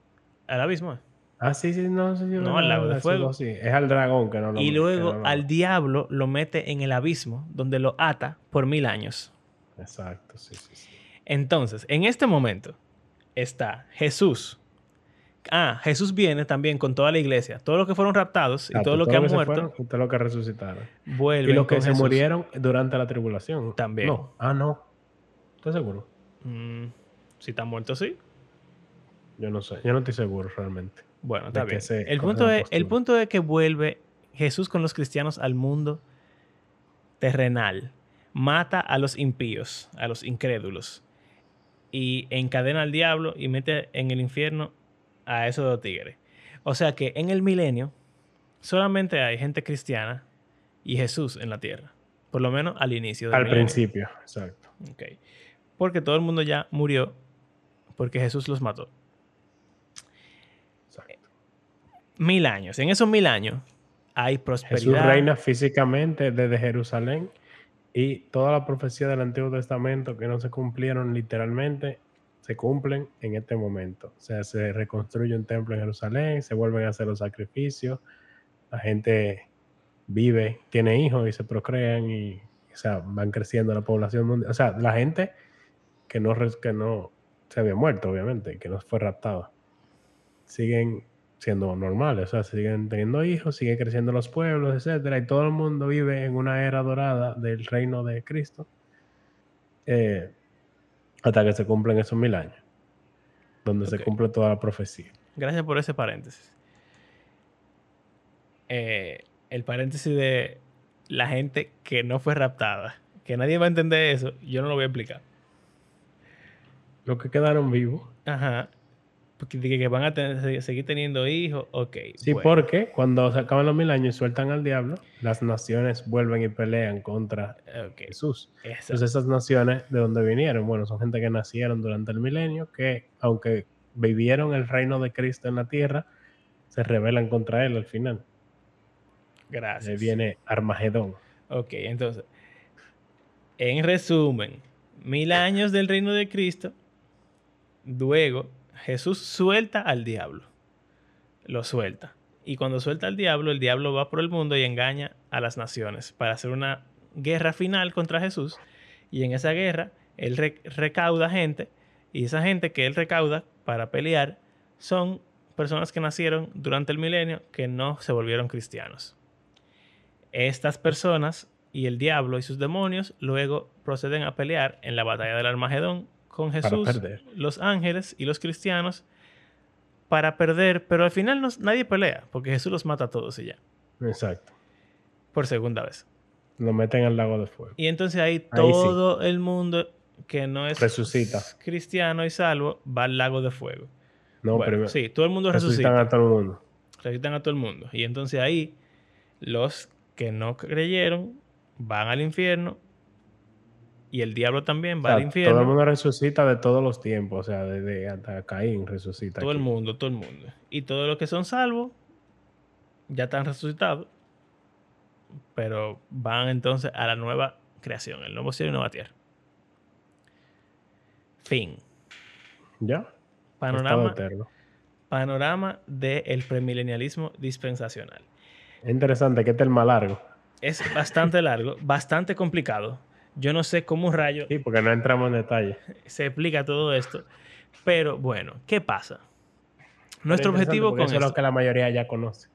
al abismo. Ah, sí, sí, no, sí, No, al lago de fuego. sí. Es al dragón que no lo y luego no al diablo lo mete en el abismo, donde lo ata por mil años. Exacto, sí, sí, sí. Entonces, en este momento está Jesús. Ah, Jesús viene también con toda la iglesia. Todos los que fueron raptados y Ah, todos los que han muerto fueron, todos los que resucitaron. vuelven. Y los que se Jesús. murieron durante la tribulación. También. No. Ah, no. ¿Estás seguro? Mm, si están muertos, sí. Yo no sé. Yo no estoy seguro realmente. Bueno, está bien. El punto, es, el punto es que vuelve Jesús con los cristianos al mundo terrenal. Mata a los impíos, a los incrédulos. Y encadena al diablo y mete en el infierno a esos dos tigres. O sea que en el milenio solamente hay gente cristiana y Jesús en la tierra. Por lo menos al inicio del Al milenio. principio, exacto. Ok. Porque todo el mundo ya murió porque Jesús los mató. exacto. Mil años. En esos mil años hay prosperidad. Jesús reina físicamente desde Jerusalén y toda la profecía del Antiguo Testamento que no se cumplieron literalmente se cumplen en este momento. O sea, se reconstruye un templo en Jerusalén, se vuelven a hacer los sacrificios, la gente vive, tiene hijos y se procrean y o sea, van creciendo la población mundial. O sea, la gente que no, que no se había muerto, obviamente, que no fue raptada, siguen siendo normales, o sea, siguen teniendo hijos, siguen creciendo los pueblos, etcétera, y todo el mundo vive en una era dorada del reino de Cristo eh, hasta que se cumplen esos mil años, donde se cumple toda la profecía. Gracias por ese paréntesis. Eh, el paréntesis de la gente que no fue raptada. Que nadie va a entender eso. Yo no lo voy a explicar. Los que quedaron vivos, Ajá. Que van a tener- seguir teniendo hijos. Ok. sí, bueno. porque cuando se acaban los mil años y sueltan al diablo, las naciones vuelven y pelean contra Ok. Jesús. Eso. Entonces esas naciones, ¿de dónde vinieron? Bueno, son gente que nacieron durante el milenio, que aunque vivieron el reino de Cristo en la tierra, se rebelan contra él al final. Gracias. viene Armagedón. Ok, entonces. En resumen, mil años del reino de Cristo. Luego, Jesús suelta al diablo. Lo suelta. Y cuando suelta al diablo, el diablo va por el mundo y engaña a las naciones para hacer una guerra final contra Jesús. Y en esa guerra, él re- recauda gente. Y esa gente que él recauda para pelear son personas que nacieron durante el milenio que no se volvieron cristianos. Estas personas y el diablo y sus demonios luego proceden a pelear en la batalla del Armagedón con Jesús, los ángeles y los cristianos para perder, pero al final no- nadie pelea porque Jesús los mata a todos y ya, Exacto. por segunda vez. Lo meten al lago de fuego. Y entonces ahí Ahí sí. todo el mundo que no es Resucita. cristiano y salvo va al lago de fuego. No, Bueno, pero sí, todo el mundo resucitan resucita. a todo el mundo. resucitan a todo el mundo. Y entonces ahí los que no creyeron van al infierno y el diablo también va O sea, al infierno. todo el mundo resucita de todos los tiempos. O sea, desde hasta Caín resucita. Todo el mundo, todo el mundo. Y todos los que son salvos ya están resucitados. Pero van entonces a la nueva creación, el nuevo cielo y nueva tierra. Fin. ¿Ya? Panorama, panorama del premilenialismo dispensacional. Es interesante que este es el más largo. Es bastante largo, bastante complicado. Yo no sé cómo un rayo Sí, porque no entramos en detalle. se explica todo esto. Pero bueno, ¿qué pasa? Nuestro objetivo con eso es lo que la mayoría ya conoce.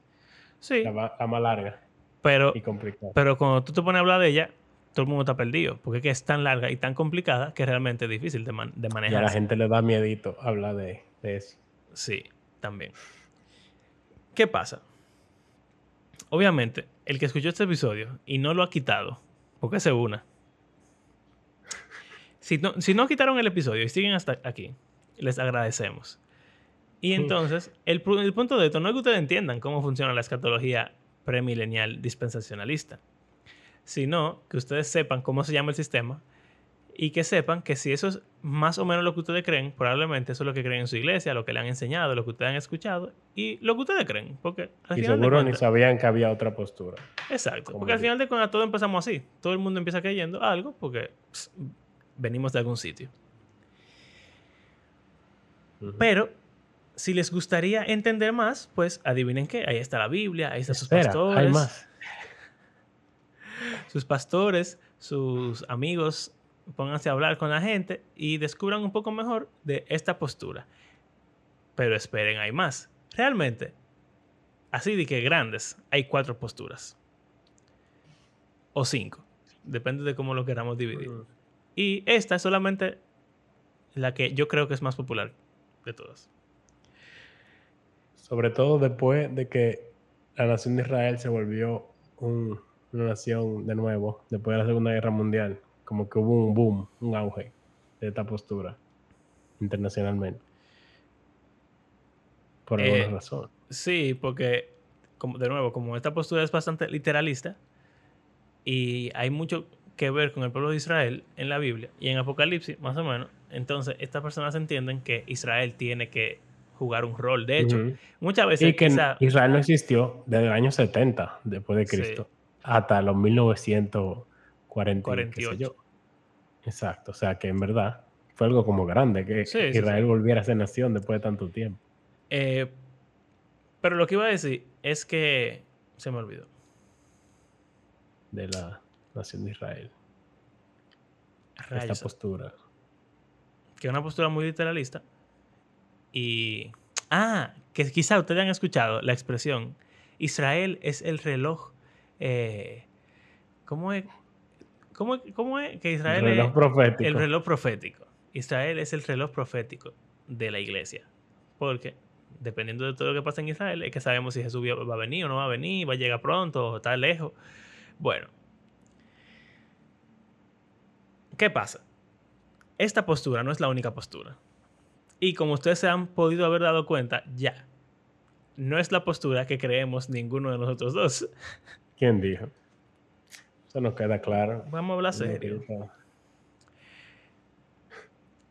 Sí, La, más larga pero, y complicada. pero cuando tú te pones a hablar de ella, todo el mundo está perdido. Porque es que es tan larga y tan complicada que realmente es difícil de, man- de Y a manejar. la gente le da miedito hablar de, de eso. Sí, también. ¿Qué pasa? Obviamente, el que escuchó este episodio y no lo ha quitado, porque se una. Si no, si no quitaron el episodio y siguen hasta aquí, les agradecemos. Y entonces, el, pu- el punto de esto no es que ustedes entiendan cómo funciona la escatología premilenial dispensacionalista, sino que ustedes sepan cómo se llama el sistema y que sepan que si eso es más o menos lo que ustedes creen, probablemente eso es lo que creen en su iglesia, lo que le han enseñado, lo que ustedes han escuchado y lo que ustedes creen. Porque al Y final de seguro ni sabían que había otra postura. Exacto. Porque al final de cuentas todos empezamos así. Todo el mundo empieza creyendo algo porque venimos de algún sitio. Pero si les gustaría entender más, pues adivinen qué. Ahí está la Biblia, ahí están sus pastores. hay más. <laughs> sus pastores, sus amigos, pónganse a hablar con la gente y descubran un poco mejor de esta postura. Pero esperen, hay más. Realmente, así de que grandes, hay cuatro posturas. O cinco. Depende de cómo lo queramos dividir. Y esta es solamente la que yo creo que es más popular de todas. Sobre todo después de que la nación de Israel se volvió un- una nación de nuevo, después de la Segunda Guerra Mundial. Como que hubo un boom, un auge de esta postura internacionalmente. Por alguna Eh, razón. Sí, porque, como, de nuevo, como esta postura es bastante literalista y hay mucho que ver con el pueblo de Israel en la Biblia y en Apocalipsis, más o menos, entonces estas personas entienden que Israel tiene que jugar un rol. De hecho, muchas veces Y que quizá- Israel no existió desde el año 70 después de Sí. Cristo hasta los 1940 y qué sé 48. yo. Exacto, o sea que en verdad fue algo como grande que sí, Israel sí. volviera a ser nación después de tanto tiempo. eh, pero lo que iba a decir es que se me olvidó. de la nación de Israel. Rayos, Esta postura. que es una postura muy literalista. Y. Ah, que quizá ustedes han escuchado la expresión: Israel es el reloj. eh, ¿Cómo es? ¿Cómo, cómo es que Israel El reloj es profético. el reloj profético? Israel es el reloj profético de la iglesia. Porque dependiendo de todo lo que pasa en Israel, es que sabemos si Jesús va a venir o no va a venir, va a llegar pronto o está lejos. Bueno. ¿Qué pasa? Esta postura no es la única postura. Y como ustedes se han podido haber dado cuenta, ya. No es la postura que creemos ninguno de nosotros dos. <laughs> ¿Quién dijo? Eso nos queda claro. Vamos a hablar serio.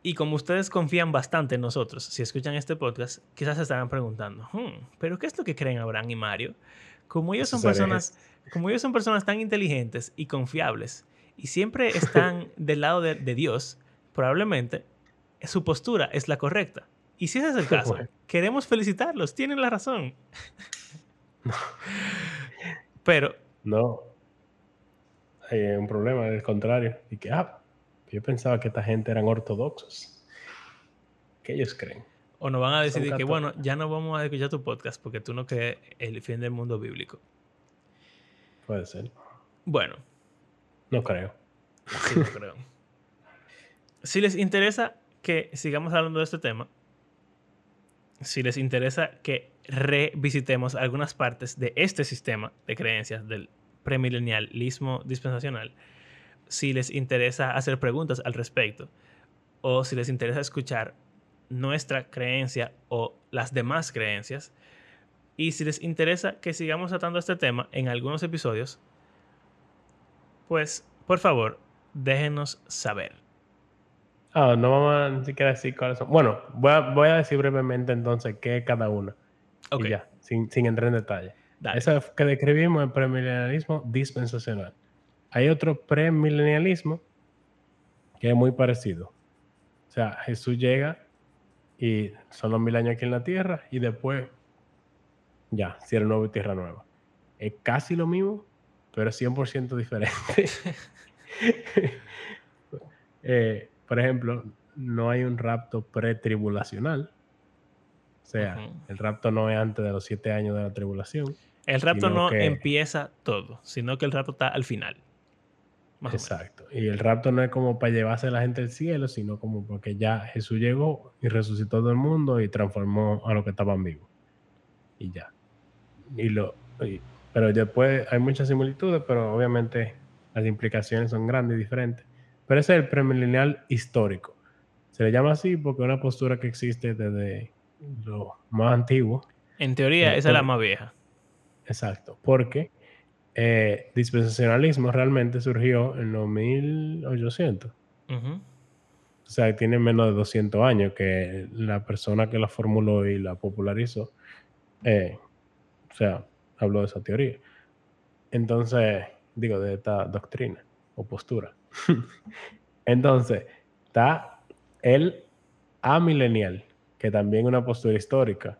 Y como ustedes confían bastante en nosotros, si escuchan este podcast, quizás se estarán preguntando, "Hmm, ¿pero qué es lo que creen Abraham y Mario? Como ellos son personas, como ellos son personas tan inteligentes y confiables y siempre están <laughs> del lado de, de Dios, probablemente su postura es la correcta. Y si ese es el <laughs> caso, queremos felicitarlos, tienen la razón. Pero No. Hay un problema, al contrario. Y que, ah, yo pensaba que esta gente eran ortodoxos. ¿Qué ellos creen? O nos van a decir Son de que, bueno, ya no vamos a escuchar tu podcast porque tú no crees el fin del mundo bíblico. Puede ser. Bueno, No creo. sí lo creo. Si les interesa que sigamos hablando de este tema, si les interesa que revisitemos algunas partes de este sistema de creencias del premilenialismo dispensacional, si les interesa hacer preguntas al respecto, o si les interesa escuchar nuestra creencia o las demás creencias, y si les interesa que sigamos tratando este tema en algunos episodios, pues por favor, déjenos saber. Ah, no vamos a ni siquiera decir cuáles son. Bueno, voy a, voy a decir brevemente entonces qué es cada una. Ok, Y ya, sin, sin entrar en detalle. dale. Eso que describimos el premilenialismo dispensacional. Hay otro premilenialismo que es muy parecido. O sea, Jesús llega y son los mil años aquí en la tierra y después ya, cielo nuevo y tierra nueva. Es casi lo mismo, pero es 100% diferente. <laughs> eh, por ejemplo, no hay un rapto pretribulacional. O sea, el rapto no es antes de los siete años de la tribulación. El rapto no que- empieza todo, sino que el rapto está al final. Más. Exacto. Y el rapto no es como para llevarse a la gente al cielo, sino como porque ya Jesús llegó y resucitó todo el mundo y transformó a los que estaban vivos. Y ya. Y lo, y- pero después hay muchas similitudes, pero obviamente las implicaciones son grandes y diferentes. Pero ese es el premilenial histórico. Se le llama así porque es una postura que existe desde lo más antiguo. En teoría, Eh, esa es la más vieja. Exacto. Porque eh, dispensacionalismo realmente surgió en los 1800. Ujú. O sea, tiene menos de 200 años que la persona que la formuló y la popularizó, eh, o sea, habló de esa teoría. Entonces, digo, de esta doctrina o postura. <laughs> Entonces, está el amilenial, que también es una postura histórica,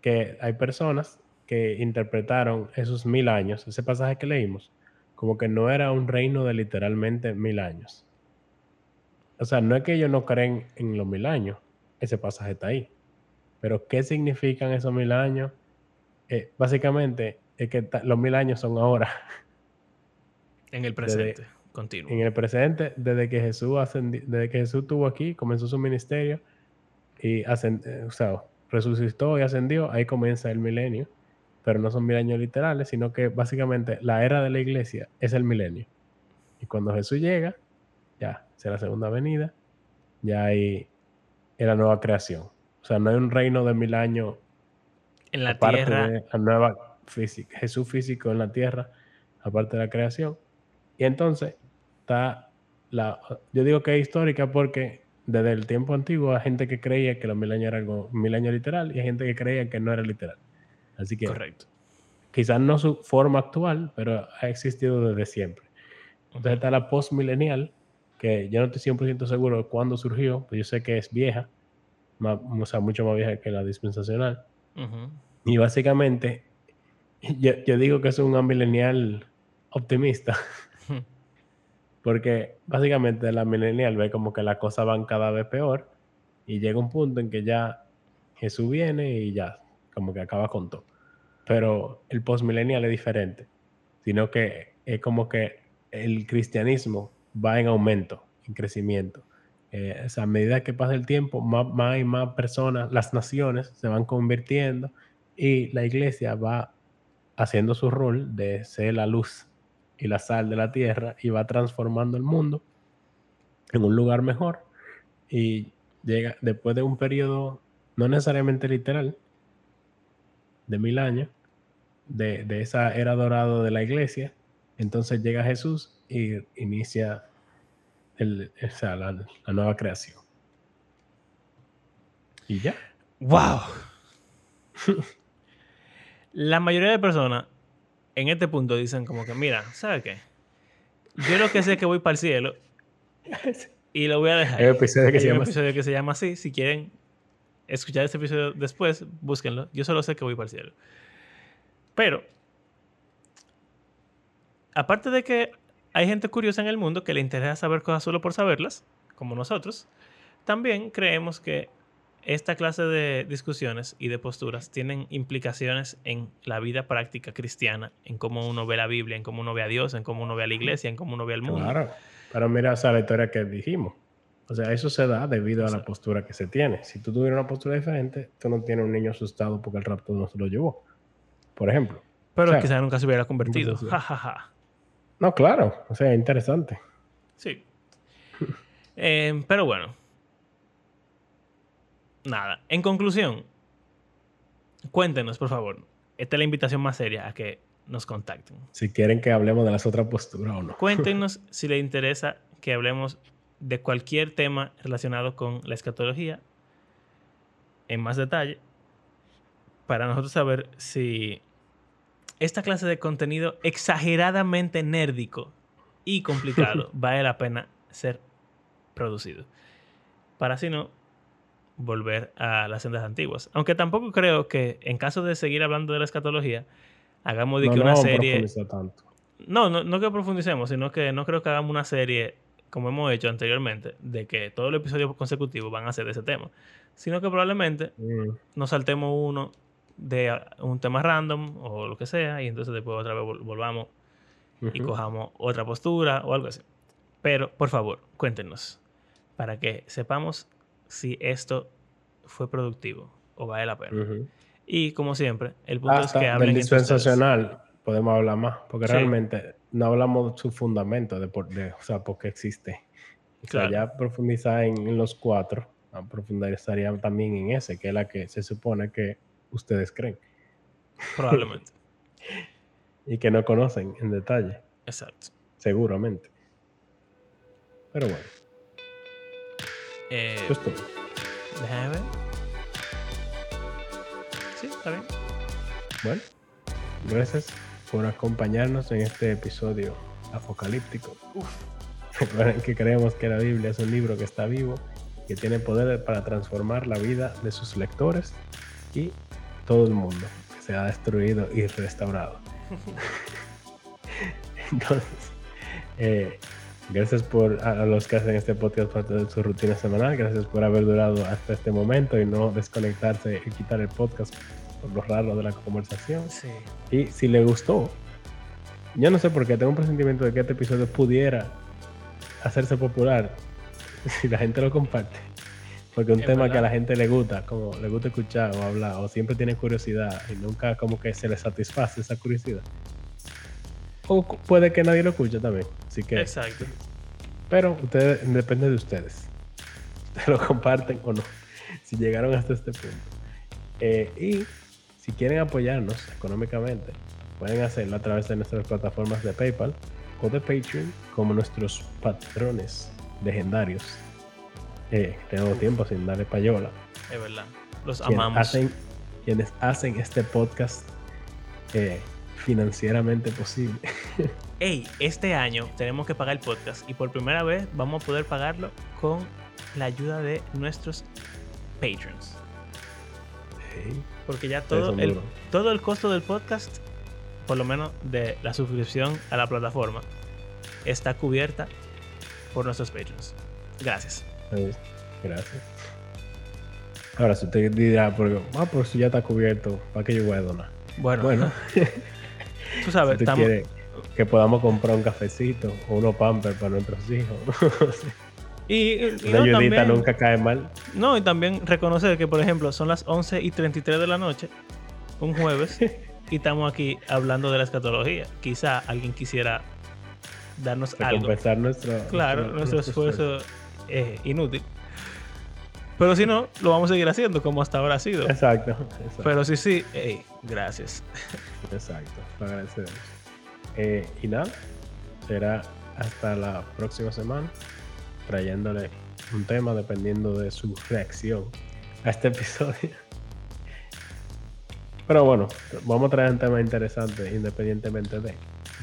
que hay personas que interpretaron esos mil años, ese pasaje que leímos, como que no era un reino de literalmente mil años. O sea, no es que ellos no creen en los mil años, ese pasaje está ahí. Pero ¿qué significan esos mil años? Eh, básicamente es que los mil años son ahora, En el presente, continuo. en el presente, desde que Jesús ascendi- desde que Jesús estuvo aquí, comenzó su ministerio y ascend- eh, o sea, resucitó y ascendió, ahí comienza el milenio, pero no son mil años literales, sino que básicamente la era de la iglesia es el milenio. Y cuando Jesús llega, ya, será la segunda venida, ya hay la nueva creación. O sea, no hay un reino de mil años En la aparte tierra, de la nueva física, Jesús físico en la tierra, aparte de la creación. Y entonces está la, yo digo que es histórica porque desde el tiempo antiguo hay gente que creía que los mil años era algo mil años literal y hay gente que creía que no era literal. Así que correcto. quizás no su forma actual, pero ha existido desde siempre. Entonces está la postmilenial, que yo no estoy 100% seguro de cuándo surgió, pero yo sé que es vieja, más, o sea, mucho más vieja que la dispensacional. Y básicamente, <laughs> yo, yo digo que es un millennial optimista, <laughs> porque básicamente la millennial ve como que las cosas van cada vez peor y llega un punto en que ya Jesús viene y ya, como que acaba con todo. Pero el postmillennial es diferente, sino que es como que el cristianismo va en aumento, en crecimiento. Eh, a medida que pasa el tiempo, más, más y más personas, las naciones se van convirtiendo y la iglesia va haciendo su rol de ser la luz y la sal de la tierra y va transformando el mundo en un lugar mejor y llega después de un periodo no necesariamente literal de mil años de, de esa era dorada de la iglesia entonces llega Jesús y inicia el- o sea, la, la nueva creación y ya ¡Wow! <laughs> La mayoría de personas en este punto dicen como que, mira, ¿sabes qué? Yo lo que sé es que voy para el cielo <laughs> y lo voy a dejar. hay un episodio que Hay se un llama así. episodio que se llama así. Si quieren escuchar este episodio después, búsquenlo. Yo solo sé que voy para el cielo. Pero, aparte de que hay gente curiosa en el mundo que le interesa saber cosas solo por saberlas, como nosotros, también creemos que esta clase de discusiones y de posturas tienen implicaciones en la vida práctica cristiana, en cómo uno ve la Biblia, en cómo uno ve a Dios, en cómo uno ve a la iglesia, en cómo uno ve al mundo. Claro. Pero mira, la historia que dijimos. O sea, eso se da debido a la postura que se tiene. Si tú tuvieras una postura diferente, tú no tienes un niño asustado porque el rapto no se lo llevó. Por ejemplo. Pero O sea, quizás nunca se hubiera convertido. Ja, ja, ja. No, claro. O sea, interesante. Sí. Eh, pero bueno. Nada. En conclusión, cuéntenos, por favor. Esta es la invitación más seria a que nos contacten. Si quieren que hablemos de las otras posturas o no. Cuéntenos <laughs> si les interesa que hablemos de cualquier tema relacionado con la escatología en más detalle para nosotros saber si esta clase de contenido exageradamente nérdico y complicado <laughs> vale la pena ser producido. Para así no volver a las sendas antiguas. Aunque tampoco creo que en caso de seguir hablando de la escatología, hagamos de No, que no una a serie... tanto. No, no, no que profundicemos, sino que no creo que hagamos una serie como hemos hecho anteriormente, de que todos los episodios consecutivos van a ser de ese tema, sino que probablemente Mm, nos saltemos uno de un tema random o lo que sea, y entonces después otra vez vol- volvamos y cojamos otra postura o algo así. Pero, por favor, cuéntenos para que sepamos si esto fue productivo o vale la pena. Y como siempre, el punto Hasta es que hablen del dispensacional podemos hablar más, porque Sí. realmente no hablamos de su fundamento, de, por, de o sea, por qué existe. O sea, Claro. ya profundizar en, en los cuatro, profundizaría también en ese, que es la que se supone que ustedes creen Probablemente. <laughs> y que no conocen en detalle, Exacto. seguramente. Pero bueno, Eh, eso es todo. déjame ver. Sí, está bien. Bueno, gracias por acompañarnos en este episodio apocalíptico. <laughs> Recuerden que creemos que la Biblia es un libro que está vivo, que tiene poder para transformar la vida de sus lectores y todo el mundo, que se ha destruido y restaurado. <laughs> Entonces, eh, gracias por a, a los que hacen este podcast parte de su rutina semanal, gracias por haber durado hasta este momento y no desconectarse y quitar el podcast por lo raro de la conversación. Sí. Y si le gustó, yo no sé por qué tengo un presentimiento de que este episodio pudiera hacerse popular <laughs> si la gente lo comparte. Porque un Es tema que a la gente le gusta, como le gusta escuchar o hablar, o siempre tiene curiosidad y nunca como que se le satisface esa curiosidad. O puede que nadie lo escuche también. Así que, Exacto. pero ustedes, depende de ustedes. <laughs> Ustedes lo comparten o no. Si llegaron hasta este punto. Eh, y si quieren apoyarnos económicamente, pueden hacerlo a través de nuestras plataformas de PayPal o de Patreon como nuestros patrones legendarios. Eh, tenemos tiempo sin darle payola. Es verdad. Los Quienes amamos. hacen, quienes hacen este podcast eh, financieramente posible. <laughs> Hey, este año tenemos que pagar el podcast y por primera vez vamos a poder pagarlo con la ayuda de nuestros patrons. Sí, Porque ya todo el, todo el costo del podcast, por lo menos de la suscripción a la plataforma, está cubierta por nuestros patrons. Gracias. Ahí, Gracias. Ahora, si usted dirá, porque, ah, por si ya está cubierto, ¿para qué yo voy a donar? Bueno, Bueno, <laughs> tú sabes, si estamos- que podamos comprar un cafecito o unos pampers para nuestros hijos. <laughs> y, y Una no, ayudita también- nunca cae mal. No, y también reconocer que, por ejemplo, son las 11 y 33 de la noche, un jueves, <laughs> y estamos aquí hablando de la escatología. Quizá alguien quisiera darnos algo. Recompensar nuestro, Claro, nuestro esfuerzo es inútil. Pero si no, lo vamos a seguir haciendo como hasta ahora ha sido. Exacto, exacto. Pero sí, sí, hey, gracias. exacto. Lo agradecemos. Eh, y nada, será hasta la próxima semana trayéndole un tema dependiendo de su reacción a este episodio. Pero bueno, vamos a traer un tema interesante independientemente de.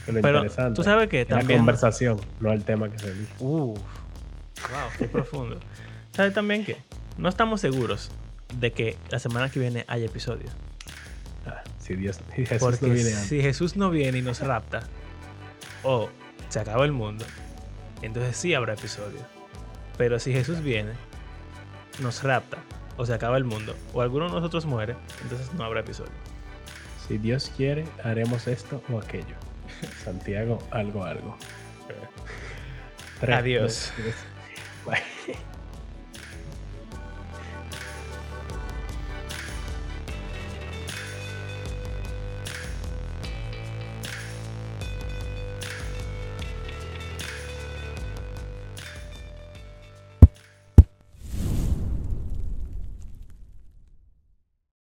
lo Pero interesante tú sabes que es la también. conversación, no el tema que se elige. Uf, wow, qué profundo. ¿Sabes también que no estamos seguros de que la semana que viene haya episodio? Ah, si Dios, si Jesús Porque no viene antes. si Jesús no viene y nos rapta, o se acaba el mundo, entonces sí habrá episodio. Pero si Jesús viene, nos rapta, o se acaba el mundo, o alguno de nosotros muere, entonces no habrá episodio. Si Dios quiere, haremos esto o aquello. <laughs> Santiago, algo, algo. Tres, Adiós. tres. Bye.